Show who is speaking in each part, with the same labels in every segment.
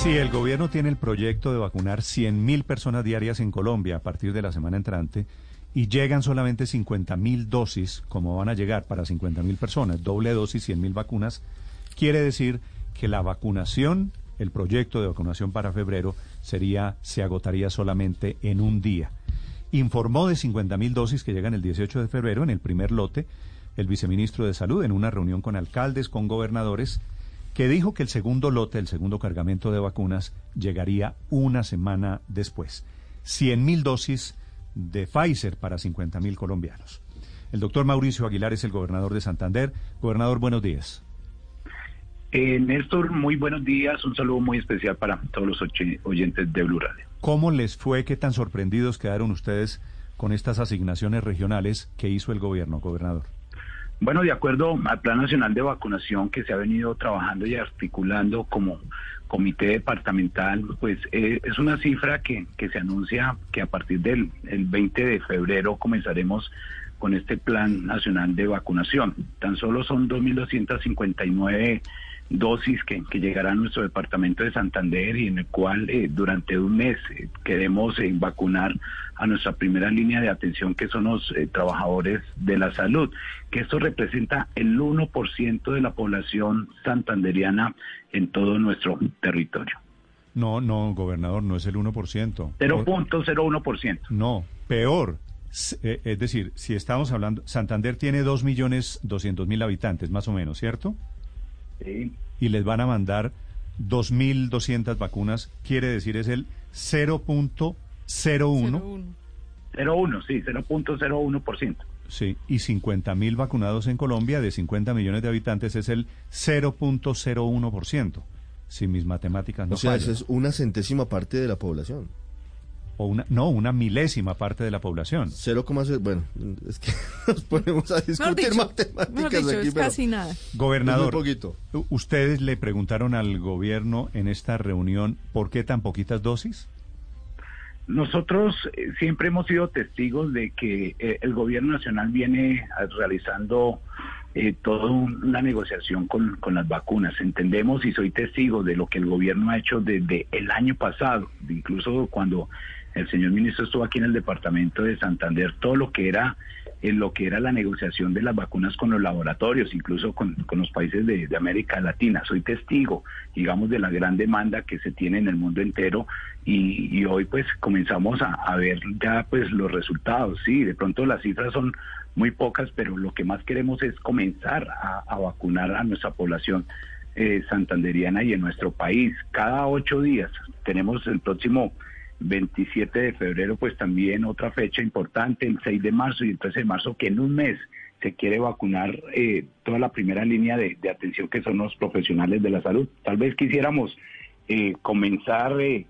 Speaker 1: Si el gobierno tiene el proyecto de vacunar 100.000 personas diarias en Colombia a partir de la semana entrante y llegan solamente 50.000 dosis, como van a llegar para 50.000 personas, doble dosis, 100.000 vacunas, quiere decir que la vacunación, el proyecto de vacunación para febrero, sería, se agotaría solamente en un día. Informó de 50.000 dosis que llegan el 18 de febrero en el primer lote el viceministro de Salud en una reunión con alcaldes, con gobernadores, que dijo que el segundo lote, el segundo cargamento de vacunas, llegaría una semana después. 100.000 dosis de Pfizer para 50.000 colombianos. El doctor Mauricio Aguilar es el gobernador de Santander. Gobernador, buenos días.
Speaker 2: Eh, Néstor, muy buenos días. Un saludo muy especial para todos los oyentes de Blue Radio.
Speaker 1: ¿Cómo les fue? ¿Qué tan sorprendidos quedaron ustedes con estas asignaciones regionales que hizo el gobierno, gobernador?
Speaker 2: Bueno, de acuerdo al Plan Nacional de Vacunación que se ha venido trabajando y articulando como comité departamental, pues eh, es una cifra que, que se anuncia que a partir del el 20 de febrero comenzaremos con este Plan Nacional de Vacunación. Tan solo son 2.259 dosis que, que llegará a nuestro departamento de Santander y en el cual eh, durante un mes eh, queremos eh, vacunar a nuestra primera línea de atención que son los trabajadores de la salud, que esto representa el 1% de la población santanderiana en todo nuestro territorio.
Speaker 1: No, no, gobernador, no es el 1%.
Speaker 2: 0.01%.
Speaker 1: No, peor. Es decir, si estamos hablando, Santander tiene 2.200.000 habitantes, más o menos, ¿cierto? Y les van a mandar 2.200 vacunas, quiere decir es el 0.01.
Speaker 2: 0.1, sí, 0.01%.
Speaker 1: Sí, y 50.000 vacunados en Colombia de 50 millones de habitantes es el 0.01%. Si mis matemáticas no
Speaker 3: O sea, eso es una centésima parte de la población
Speaker 1: o una no una milésima parte de la población.
Speaker 3: 0,0 bueno, es que nos ponemos a discutir matemáticas aquí,
Speaker 4: es casi nada.
Speaker 1: Gobernador, ustedes le preguntaron al gobierno en esta reunión por qué tan poquitas dosis?
Speaker 2: Nosotros eh, siempre hemos sido testigos de que eh, el gobierno nacional viene realizando eh, toda una negociación con, con, las vacunas. Entendemos y soy testigo de lo que el gobierno ha hecho desde el año pasado, incluso cuando el señor ministro estuvo aquí en el departamento de Santander, todo lo que era en lo que era la negociación de las vacunas con los laboratorios, incluso con, los países de, América Latina. Soy testigo, digamos, de la gran demanda que se tiene en el mundo entero y, hoy pues comenzamos a, ver ya pues los resultados. Sí, de pronto las cifras son muy pocas, pero lo que más queremos es comenzar a, vacunar a nuestra población eh, santanderiana y en nuestro país. Cada ocho días tenemos el próximo 27 de febrero, pues también otra fecha importante, el 6 de marzo y el 13 de marzo, que en un mes se quiere vacunar eh, toda la primera línea de, atención que son los profesionales de la salud. Tal vez quisiéramos eh, comenzar eh,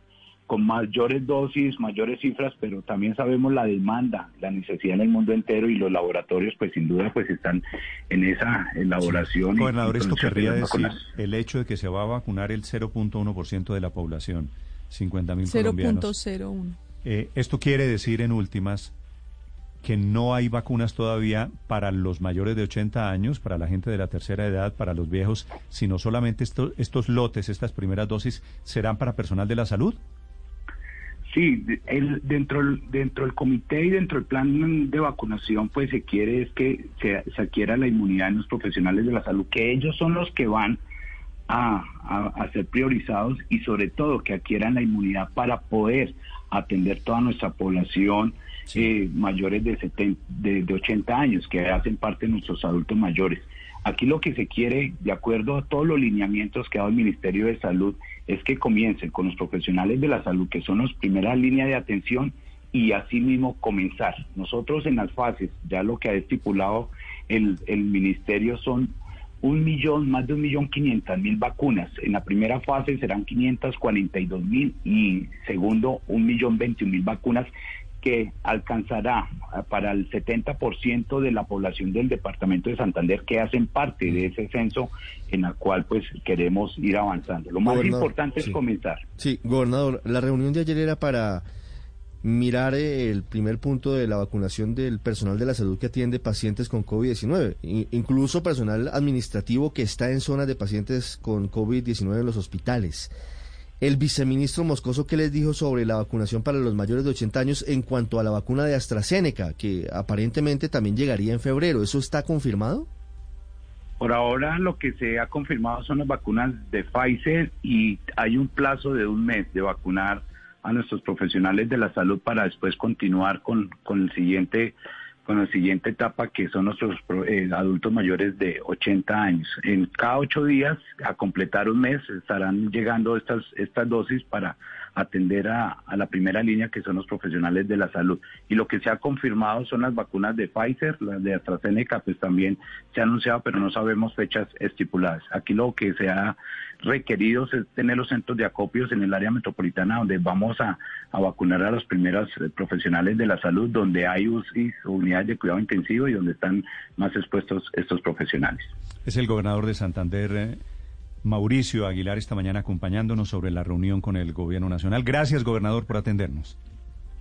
Speaker 2: con mayores dosis, mayores cifras, pero también sabemos la demanda, la necesidad en el mundo entero y los laboratorios, pues sin duda, pues están en esa elaboración.
Speaker 1: Gobernador, esto querría decir el hecho de que se va a vacunar el 0.1% de la población 50 mil colombianos.
Speaker 4: 0.01.
Speaker 1: Eh, esto quiere decir, en últimas, que no hay vacunas todavía para los mayores de 80 años, para la gente de la tercera edad, para los viejos, sino solamente estos lotes, estas primeras dosis, serán para personal de la salud.
Speaker 2: Sí, el, dentro, dentro del comité y dentro del plan de vacunación, pues se quiere es que se, se adquiera la inmunidad en los profesionales de la salud, que ellos son los que van a, ser priorizados y sobre todo que adquieran la inmunidad para poder atender toda nuestra población eh, mayores de, 70, de, 80 años, que hacen parte de nuestros adultos mayores. Aquí lo que se quiere, de acuerdo a todos los lineamientos que ha dado el Ministerio de Salud, es que comiencen con los profesionales de la salud, que son las primeras líneas de atención, y asimismo comenzar. Nosotros en las fases, ya lo que ha estipulado el, el Ministerio son un millón, más de un millón quinientas mil vacunas. En la primera fase serán 542 mil y segundo un millón veintiún mil vacunas que alcanzará para el 70% de la población del departamento de Santander que hacen parte de ese censo en el cual pues queremos ir avanzando. Lo más importante es comenzar.
Speaker 3: Sí, gobernador, la reunión de ayer era para mirar eh, el primer punto de la vacunación del personal de la salud que atiende pacientes con COVID-19, incluso personal administrativo que está en zonas de pacientes con COVID-19 en los hospitales. El viceministro Moscoso, ¿qué les dijo sobre la vacunación para los mayores de 80 años en cuanto a la vacuna de AstraZeneca, que aparentemente también llegaría en febrero? ¿Eso está confirmado?
Speaker 2: Por ahora lo que se ha confirmado son las vacunas de Pfizer y hay un plazo de un mes de vacunar a nuestros profesionales de la salud para después continuar con, con el siguiente con la siguiente etapa que son nuestros eh, adultos mayores de 80 años. En cada ocho días, a completar un mes, estarán llegando estas, estas dosis para atender a, a, la primera línea que son los profesionales de la salud. Y lo que se ha confirmado son las vacunas de Pfizer, las de AstraZeneca, pues también se ha anunciado, pero no sabemos fechas estipuladas. Aquí lo que se ha requerido es tener los centros de acopios en el área metropolitana donde vamos a, a vacunar a los primeros eh, profesionales de la salud, donde hay UCI, unidades de cuidado intensivo y donde están más expuestos estos profesionales.
Speaker 1: Es el gobernador de Santander. Eh, Mauricio Aguilar esta mañana acompañándonos sobre la reunión con el gobierno nacional. Gracias, gobernador, por atendernos.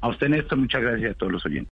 Speaker 2: A usted, Néstor, muchas gracias a todos los oyentes.